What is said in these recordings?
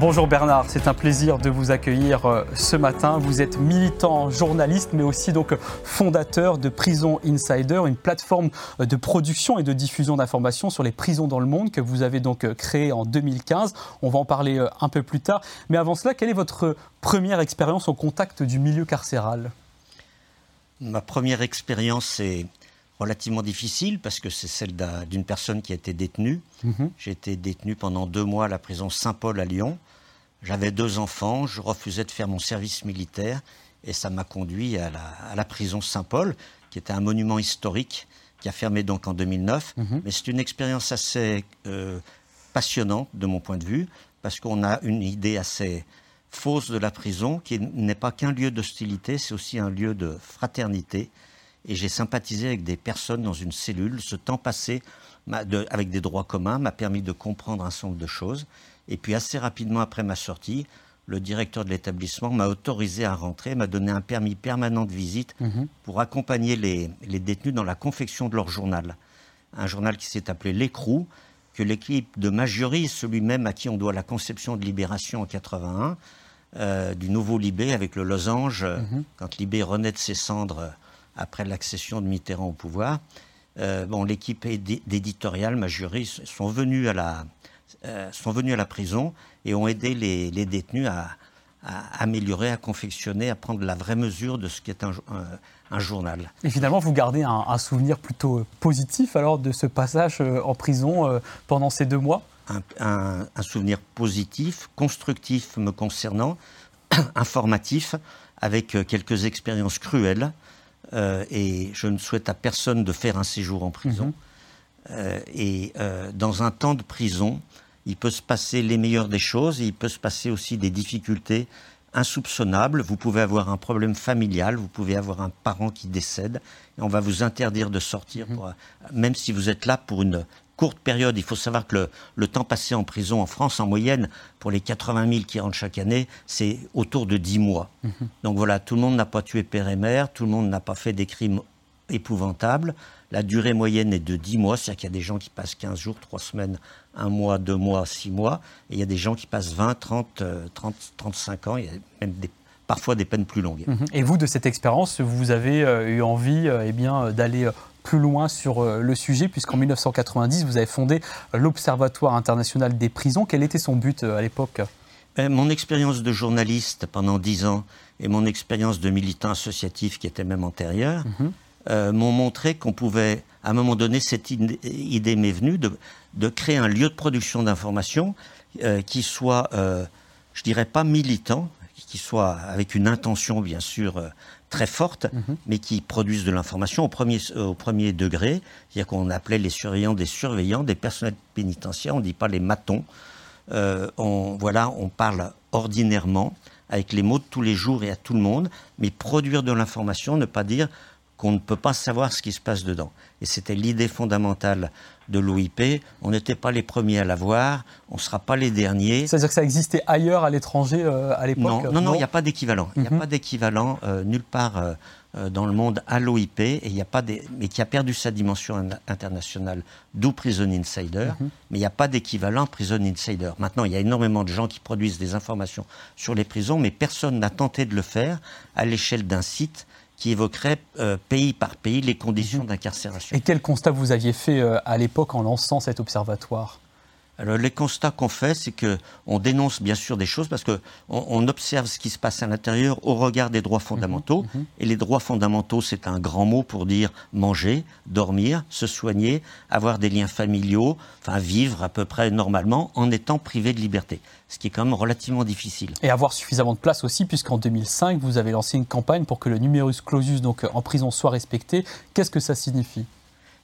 Bonjour Bernard, c'est un plaisir de vous accueillir euh, ce matin. Vous êtes militant, journaliste, mais aussi donc fondateur de Prison Insider, une plateforme de production et de diffusion d'informations sur les prisons dans le monde que vous avez donc créée en 2015. On va en parler euh, un peu plus tard. Mais avant cela, quelle est votre première expérience au contact du milieu carcéral? Ma première expérience est relativement difficile parce que c'est celle d'une personne qui a été détenue. Mhm. J'ai été détenu pendant deux mois à la prison Saint-Paul à Lyon. J'avais deux enfants, je refusais de faire mon service militaire et ça m'a conduit à la, prison Saint-Paul, qui était un monument historique qui a fermé donc en 2009. Mhm. Mais c'est une expérience assez euh, passionnante de mon point de vue, parce qu'on a une idée assez fausse de la prison, qui n'est pas qu'un lieu d'hostilité, c'est aussi un lieu de fraternité. Et j'ai sympathisé avec des personnes dans une cellule. Ce temps passé avec des droits communs m'a permis de comprendre un certain nombre de choses. Et puis assez rapidement après ma sortie, le directeur de l'établissement m'a autorisé à rentrer, m'a donné un permis permanent de visite mhm. pour accompagner les, détenus dans la confection de leur journal. Un journal qui s'est appelé L'écrou, que l'équipe de Majuris, celui même à qui on doit la conception de Libération en 81, euh, du nouveau Libé avec le losange, mhm. quand Libé renaît de ses cendres après l'accession de Mitterrand au pouvoir. Euh, bon, l'équipe d'éditorial, Majuris, sont venus à la, euh, sont venus à la prison et ont aidé les, détenus à, améliorer, à confectionner, à prendre la vraie mesure de ce qu'est un, un, journal. Et finalement, vous gardez un, souvenir plutôt positif alors de ce passage euh, en prison euh, pendant ces deux mois? Un, souvenir positif, constructif me concernant, informatif, avec quelques expériences cruelles. et je ne souhaite à personne de faire un séjour en prison. Mhm. et dans un temps de prison, il peut se passer les meilleures des choses et il peut se passer aussi des difficultés insoupçonnables. Vous pouvez avoir un problème familial, vous pouvez avoir un parent qui décède et on va vous interdire de sortir, mhm. même si vous êtes là pour une courte période. Il faut savoir que le, temps passé en prison en France, en moyenne, pour les 80 000 qui rentrent chaque année, c'est autour de 10 mois. Mhm. Donc voilà, tout le monde n'a pas tué père et mère, tout le monde n'a pas fait des crimes épouvantables. La durée moyenne est de 10 mois, c'est-à-dire qu'il y a des gens qui passent 15 jours, 3 semaines, 1 mois, 2 mois, 6 mois, et il y a des gens qui passent 20, 30, 30 35 ans, il y a même parfois des peines plus longues. Mhm. Et vous, de cette expérience, vous avez euh, eu envie euh, eh bien, euh, d'aller plus loin sur le sujet, puisqu'en 1990, vous avez fondé l'Observatoire international des prisons. Quel était son but à l'époque? Ben, Mon expérience de journaliste pendant 10 ans et mon expérience de militant associatif qui était même antérieure, mhm. Euh, m'ont montré qu'on pouvait, à un moment donné, cette idée, m'est venue de, créer un lieu de production d'information euh, qui soit, euh, je dirais pas militant, qui soit avec une intention bien sûr très forte, mhm. mais qui produise de l'information au premier, au premier degré, c'est-à-dire qu'on appelait les surveillants des surveillants, des personnels pénitentiaires, on ne dit pas les matons. on, voilà, on parle ordinairement avec les mots de tous les jours et à tout le monde, mais produire de l'information, ne pas dire qu'on ne peut pas savoir ce qui se passe dedans. Et c'était l'idée fondamentale de l'OIP. On n'était pas les premiers à l'avoir, on ne sera pas les derniers. C'est-à-dire que ça existait ailleurs, à l'étranger, euh, à l'époque Non, non, il n'y a pas d'équivalent. Il n'y a mhm. pas d'équivalent euh, nulle part euh, dans le monde à l'OIP, et il a pas mais qui a perdu sa dimension internationale, d'où Prison Insider. Mhm. Mais il n'y a pas d'équivalent Prison Insider. Maintenant, il y a énormément de gens qui produisent des informations sur les prisons, mais personne n'a tenté de le faire à l'échelle d'un site qui évoquerait euh, pays par pays les conditions mhm. d'incarcération. Et quel constat vous aviez fait euh, à l'époque en lançant cet observatoire? Alors, les constats qu'on fait, c'est que on dénonce bien sûr des choses parce que on, observe ce qui se passe à l'intérieur au regard des droits fondamentaux. Mhm, mhm. Et les droits fondamentaux, c'est un grand mot pour dire manger, dormir, se soigner, avoir des liens familiaux, enfin vivre à peu près normalement en étant privé de liberté. Ce qui est quand même relativement difficile. Et avoir suffisamment de place aussi, puisqu'en 2005, vous avez lancé une campagne pour que le numerus clausus, donc en prison, soit respecté. Qu'est-ce que ça signifie?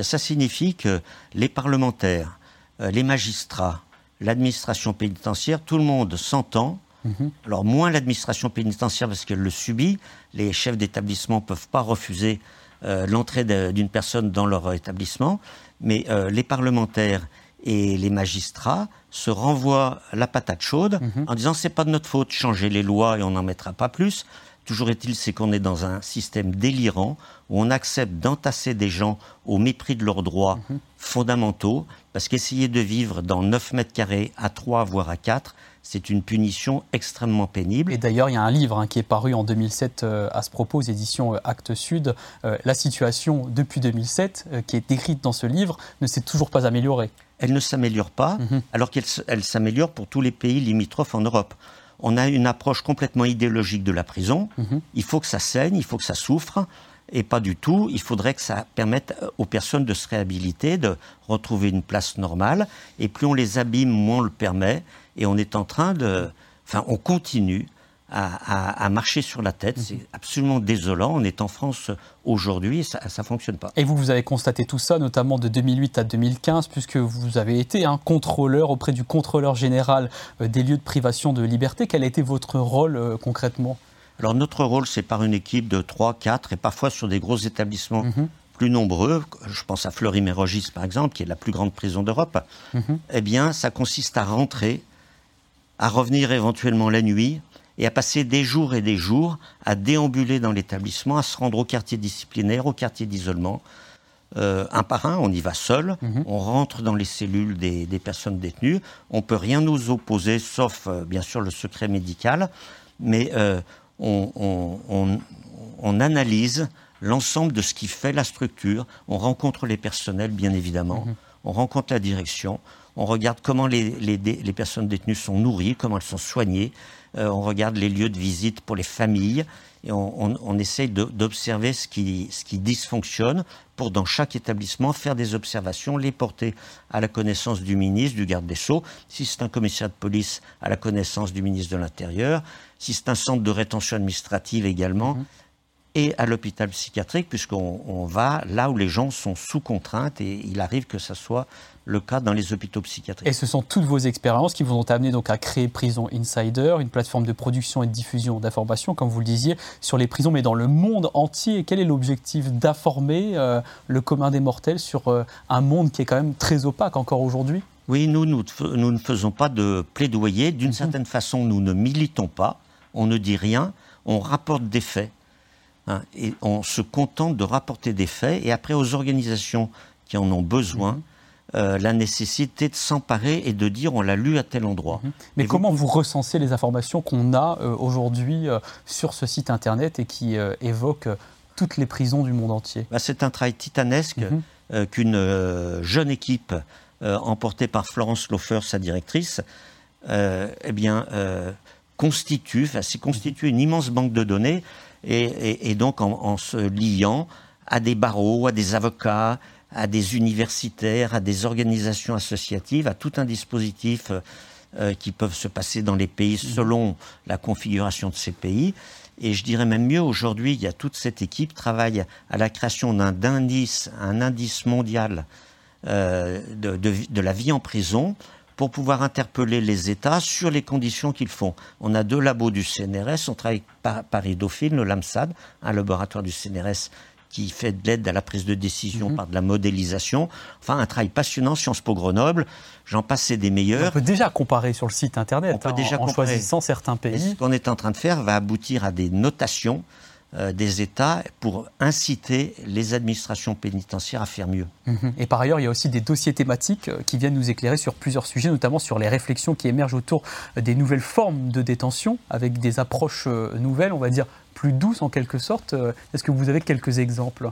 Ça signifie que les parlementaires les magistrats, l'administration pénitentiaire, tout le monde s'entend. Mhm. Alors moins l'administration pénitentiaire parce qu'elle le subit, les chefs d'établissement ne peuvent pas refuser euh, l'entrée d'une personne dans leur établissement, mais euh, les parlementaires et les magistrats se renvoient la patate chaude Mhm. en disant c'est pas de notre faute, changez les lois et on n'en mettra pas plus. Toujours est-il, c'est qu'on est dans un système délirant où on accepte d'entasser des gens au mépris de leurs droits Mhm. fondamentaux, parce qu'essayer de vivre dans 9 mètres carrés à 3, voire à 4, c'est une punition extrêmement pénible. Et d'ailleurs, il y a un livre hein, qui est paru en 2007 euh, à ce propos aux éditions euh, Actes Sud. Euh, la situation depuis 2007, euh, qui est décrite dans ce livre, ne s'est toujours pas améliorée. elle ne s'améliore pas, Mhm. alors qu'elle s'améliore pour tous les pays limitrophes en Europe. On a une approche complètement idéologique de la prison. Mhm. Il faut que ça saigne, il faut que ça souffre, et pas du tout. Il faudrait que ça permette euh, aux personnes de se réhabiliter, de retrouver une place normale. Et plus on les abîme, moins on le permet. Et on est en train de... Enfin, on continue à, à- à marcher sur la tête. C'est absolument désolant. On est en France aujourd'hui et ça ne fonctionne pas. Et vous, vous avez constaté tout ça, notamment de 2008 à 2015, puisque vous avez été un contrôleur auprès du contrôleur général euh, des lieux de privation de liberté. Quel a été votre rôle euh, concrètement? Alors notre rôle, c'est par une équipe de 3, 4 et parfois sur des gros établissements Mhm. plus nombreux, je pense à Fleury-Mérogis par exemple, qui est la plus grande prison d'Europe, Mhm. eh bien ça consiste à rentrer, à revenir éventuellement la nuit et à passer des jours et des jours à déambuler dans l'établissement, à se rendre au quartier disciplinaire, au quartier d'isolement. Euh, un par un, on y va seul, Mhm. on rentre dans les cellules des, des personnes détenues, on peut rien nous opposer, sauf euh, bien sûr le secret médical, mais euh, on, on- on- on analyse l'ensemble de ce qui fait la structure, on rencontre les personnels bien évidemment, on rencontre la direction, on regarde comment les, personnes détenues sont nourries, comment elles sont soignées, euh, on regarde les lieux de visite pour les familles, et on, essaye d'observer ce qui, ce qui dysfonctionne pour, dans chaque établissement, faire des observations, les porter à la connaissance du ministre, du garde des Sceaux, si c'est un commissaire de police, à la connaissance du ministre de l'Intérieur, si c'est un centre de rétention administrative également, et à l'hôpital psychiatrique, puisqu'on on va là où les gens sont sous contrainte, et il arrive que ce soit le cas dans les hôpitaux psychiatriques. Et ce sont toutes vos expériences qui vous ont amené donc à créer Prison Insider, une plateforme de production et de diffusion d'informations, comme vous le disiez, sur les prisons, mais dans le monde entier. Quel est l'objectif d'informer euh, le commun des mortels sur euh, un monde qui est quand même très opaque encore aujourd'hui? Oui, nous, nous, ne fais- nous ne faisons pas de plaidoyer. D'une certaine façon, nous ne militons pas, on ne dit rien, on rapporte des faits. Hein, et on se contente de rapporter des faits. Et après, aux organisations qui en ont besoin, euh, la nécessité de s'emparer et de dire on l'a lu à tel endroit. Mais Et vous comment vous, recensez les informations qu'on a euh, aujourd'hui euh, sur ce site internet et qui évoquent toutes les prisons du monde entier? Bah, c'est un travail titanesque Mhm. qu'une jeune équipe emportée par Florence Laufer, sa directrice, eh bien, constitue, enfin, c'est constitué une immense banque de données et, donc en, se liant à des barreaux, à des avocats, à des universitaires, à des organisations associatives, à tout un dispositif euh, euh, qui peuvent se passer dans les pays selon la configuration de ces pays. Et je dirais même mieux, aujourd'hui, il y a toute cette équipe travaille à la création d'un indice, un indice mondial euh, de la vie en prison pour pouvoir interpeller les États sur les conditions qu'ils font. On a deux labos du CNRS, on travaille par Paris Dauphine, le LAMSAD, un laboratoire du CNRS qui fait de l'aide à la prise de décision par de la modélisation. Enfin, un travail passionnant, Sciences Po Grenoble, j'en passe, c'est des On meilleurs. peut déjà comparer sur le site internet On peut hein, déjà en, en comparer. choisissant certains Et pays. ce qu'on est en train de faire va aboutir à des notations des États pour inciter les administrations pénitentiaires à faire mieux. Mhm. Et par ailleurs, il y a aussi des dossiers thématiques euh, qui viennent nous éclairer sur plusieurs sujets, notamment sur les réflexions qui émergent autour euh, des nouvelles formes de détention, avec des approches euh, nouvelles, on va dire plus douces en quelque sorte. Euh, Est-ce que vous avez quelques exemples?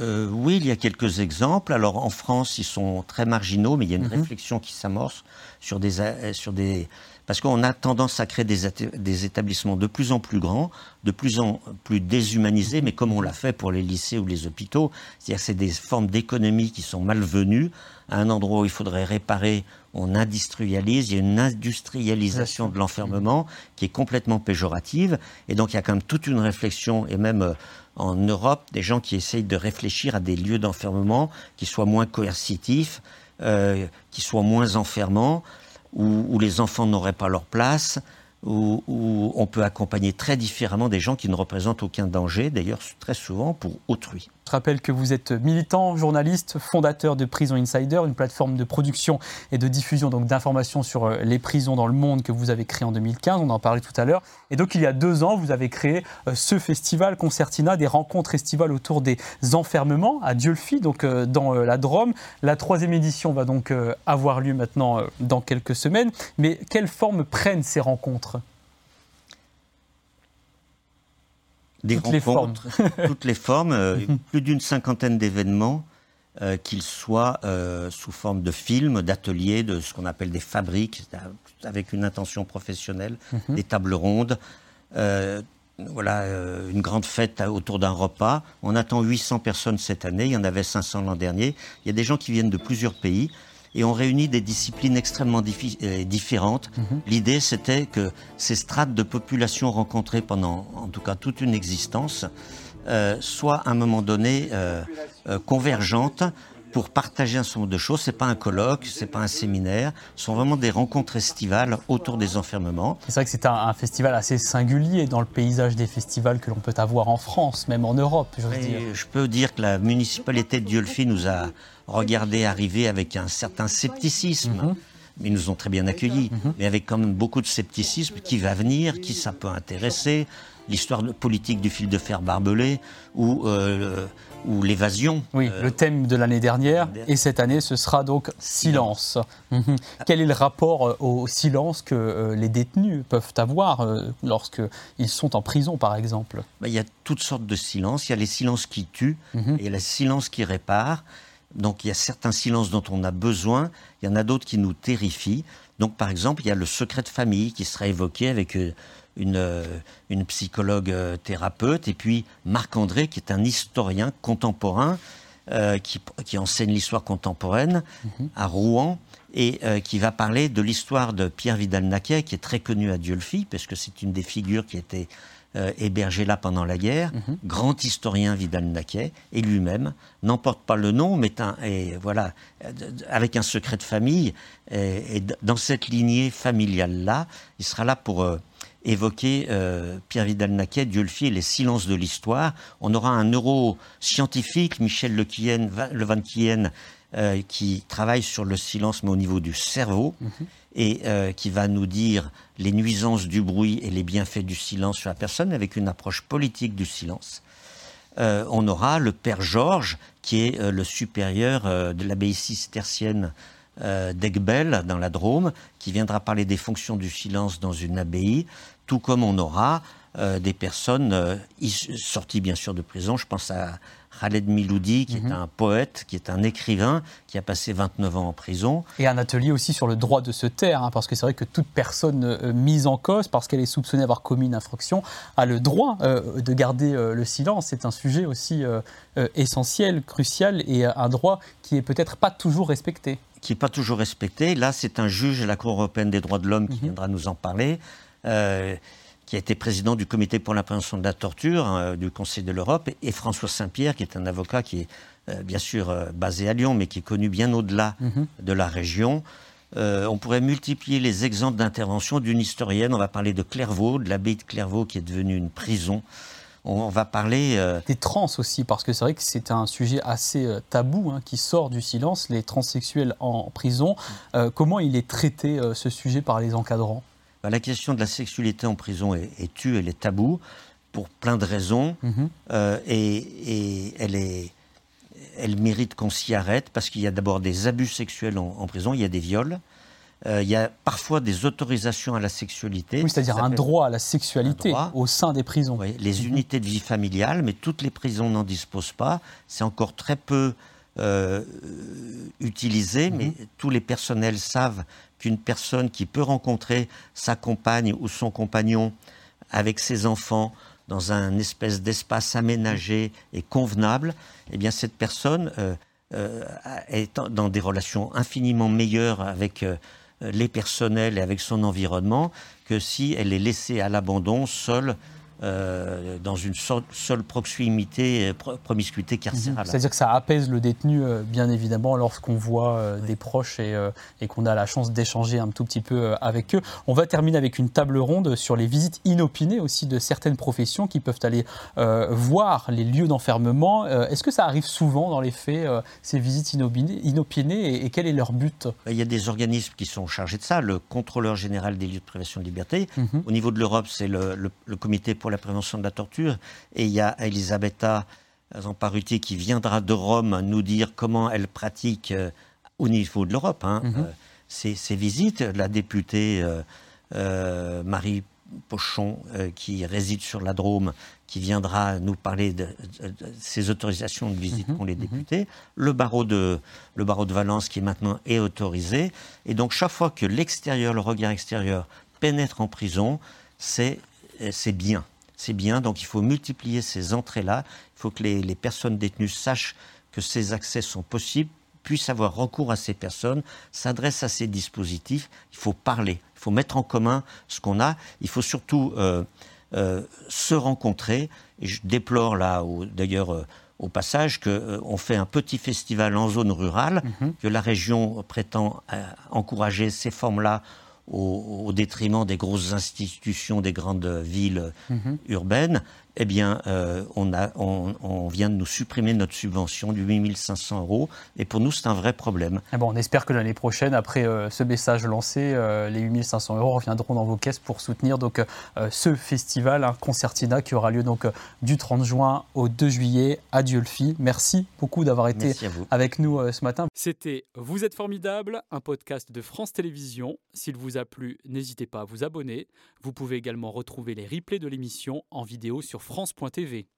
Euh, oui, il y a quelques exemples. Alors en France, ils sont très marginaux, mais il y a une Mhm. réflexion qui s'amorce sur des, euh, sur des... Parce qu'on a tendance à créer des, établissements de plus en plus grands, de plus en plus déshumanisés, mais comme on l'a fait pour les lycées ou les hôpitaux, c'est-à-dire c'est des formes d'économie qui sont malvenues. À un endroit où il faudrait réparer, on industrialise, il y a une industrialisation de l'enfermement qui est complètement péjorative. Et donc il y a quand même toute une réflexion, et même euh, en Europe, des gens qui essayent de réfléchir à des lieux d'enfermement qui soient moins coercitifs, euh, qui soient moins enfermants, où, les enfants n'auraient pas leur place, où, on peut accompagner très différemment des gens qui ne représentent aucun danger, d'ailleurs très souvent pour autrui. Je rappelle que vous êtes militant, journaliste, fondateur de Prison Insider, une plateforme de production et de diffusion d'informations sur euh, les prisons dans le monde que vous avez créée en 2015, on en parlait tout à l'heure. Et donc il y a deux ans, vous avez créé euh, ce festival Concertina, des rencontres estivales autour des enfermements à Diolfi, donc euh, dans la Drôme. La troisième édition va donc avoir lieu maintenant dans quelques semaines. Mais quelle forme prennent ces rencontres? Des toutes rencontres, les formes. toutes les formes, euh, mhm. plus d'une cinquantaine d'événements, euh, qu'ils soient euh, sous forme de films, d'ateliers, de ce qu'on appelle des fabriques, avec une intention professionnelle, mhm. des tables rondes. voilà, une grande fête autour d'un repas. On attend 800 personnes cette année, il y en avait 500 l'an dernier. Il y a des gens qui viennent de plusieurs pays et on réunit des disciplines extrêmement euh, différentes. Mhm. L'idée, c'était que ces strates de population rencontrées pendant, en tout cas, toute une existence, euh, soient à un moment donné euh, convergentes pour partager un certain nombre de choses. C'est pas un colloque, c'est pas un séminaire, ce sont vraiment des rencontres estivales autour des enfermements. C'est vrai que c'est un, festival assez singulier dans le paysage des festivals que l'on peut avoir en France, même en Europe. Je peux dire que la municipalité de Diolfi nous a regardé arriver avec un certain scepticisme. Mhm. Mais ils nous ont très bien accueillis, mhm. mais avec quand même beaucoup de scepticisme. Qui va venir Qui ça peut intéresser L'histoire politique du fil de fer barbelé ou, euh, ou l'évasion. Oui, euh, le thème de l'année dernière. Et cette année, ce sera donc silence. Mhm. Quel est le rapport euh, au silence que les détenus peuvent avoir lorsqu'ils sont en prison, par exemple? Bah, Il y a toutes sortes de silences. Il y a les silences qui tuent et les silences qui réparent. Donc il y a certains silences dont on a besoin, il y en a d'autres qui nous terrifient. Donc par exemple, il y a le secret de famille qui sera évoqué avec euh, une, euh, une psychologue euh, thérapeute, et puis Marc-André qui est un historien contemporain qui, qui, enseigne l'histoire contemporaine mhm. à Rouen et qui va parler de l'histoire de Pierre Vidal-Naquet, qui est très connu à Diolfi, parce que c'est une des figures qui était euh, hébergé là pendant la guerre, mhm. grand historien Vidal-Naquet, et lui-même n'emporte pas le nom, mais et voilà, avec un secret de famille, et, dans cette lignée familiale-là, il sera là pour euh, évoquer euh, Pierre Vidal-Naquet, Diolfi et les silences de l'histoire. On aura un neuroscientifique, Michel Le Van qui travaille sur le silence, mais au niveau du cerveau. Mhm et euh, qui va nous dire les nuisances du bruit et les bienfaits du silence sur la personne avec une approche politique du silence. Euh, on aura le père Georges, qui est euh, le supérieur de l'abbaye cistercienne d'Aigbel, dans la Drôme, qui viendra parler des fonctions du silence dans une abbaye, tout comme on aura des personnes sorties bien sûr de prison. Je pense à Khaled Miloudi, qui est mhm. un poète, qui est un écrivain, qui a passé 29 ans en prison. Et un atelier aussi sur le droit de se taire, hein, parce que c'est vrai que toute personne euh, mise en cause, parce qu'elle est soupçonnée d'avoir commis une infraction, a le droit euh, de garder euh, le silence. C'est un sujet aussi essentiel, crucial, et un droit qui est peut-être pas toujours respecté. Qui n'est pas toujours respecté. Là, c'est un juge de la Cour européenne des droits de l'homme qui mhm. viendra nous en parler qui a été président du comité pour la prévention de la torture hein, du Conseil de l'Europe, et, François Saint-Pierre, qui est un avocat qui est euh, bien sûr euh, basé à Lyon, mais qui est connu bien au-delà mhm. de la région. Euh, on pourrait multiplier les exemples d'intervention d'une historienne. On va parler de Clairvaux, de l'abbaye de Clairvaux qui est devenue une prison. On va parler... Des trans aussi, parce que c'est vrai que c'est un sujet assez tabou hein, qui sort du silence, les transsexuels en prison. comment il est traité ce sujet par les encadrants? Bah, la question de la sexualité en prison est, tue, elle est taboue pour plein de raisons, mhm. euh, et, elle, est, elle mérite qu'on s'y arrête parce qu'il y a d'abord des abus sexuels en, prison, il y a des viols. Euh, il y a parfois des autorisations à la sexualité. Oui, c'est-à-dire un droit à la sexualité au sein des prisons. Oui, les mhm. unités de vie familiale, mais toutes les prisons n'en disposent pas. C'est encore très peu euh, utilisé, mais mhm. tous les personnels savent qu'une personne qui peut rencontrer sa compagne ou son compagnon avec ses enfants dans un espèce d'espace aménagé et convenable, eh bien cette personne euh, euh, est dans des relations infiniment meilleures avec euh, les personnels et avec son environnement que si elle est laissée à l'abandon, seule, euh, dans une seule proximité, promiscuité carcérale. Mhm. C'est-à-dire que ça apaise le détenu, euh, bien évidemment, lorsqu'on voit euh, des proches et, et qu'on a la chance d'échanger un tout petit peu avec eux. On va terminer avec une table ronde sur les visites inopinées aussi de certaines professions qui peuvent aller voir les lieux d'enfermement. Est-ce que ça arrive souvent dans les faits, ces visites inopinées, et, quel est leur but? Il y a des organismes qui sont chargés de ça. Le contrôleur général des lieux de privation de liberté. Mhm. Au niveau de l'Europe, c'est le, le comité pour la prévention de la torture. Et il y a Elisabetta Zamparuti qui viendra de Rome nous dire comment elle pratique euh, au niveau de l'Europe hein, mhm. euh, ces, visites. La députée euh, Marie Pochon, qui réside sur la Drôme, qui viendra nous parler de, ces autorisations de visite pour mhm. les mhm. députés. Le, barreau de, le barreau de Valence, qui maintenant est autorisé. Et donc, chaque fois que l'extérieur, le regard extérieur, pénètre en prison, c'est bien c'est bien. Donc il faut multiplier ces entrées-là. Il faut que les, personnes détenues sachent que ces accès sont possibles, puissent avoir recours à ces personnes, s'adressent à ces dispositifs. Il faut parler, il faut mettre en commun ce qu'on a. Il faut surtout euh, euh, se rencontrer. Et je déplore là, d'ailleurs, euh, au passage, qu'on fait un petit festival en zone rurale, mm-hmm. que la région prétend encourager ces formes-là au, détriment des grosses institutions des grandes villes mhm. urbaines eh bien, euh, on, a, on, vient de nous supprimer notre subvention du 8500 euros. Et pour nous, c'est un vrai problème. Eh bon, on espère que l'année prochaine, après euh, ce message lancé, euh, les 8500 euros reviendront dans vos caisses pour soutenir donc, ce festival, hein, Concertina, qui aura lieu donc, du 30 juin au 2 juillet à Diolfi. Merci beaucoup d'avoir été avec nous ce matin. C'était Vous êtes formidable, un podcast de France Télévisions. S'il vous a plu, n'hésitez pas à vous abonner. Vous pouvez également retrouver les replays de l'émission en vidéo sur France.tv.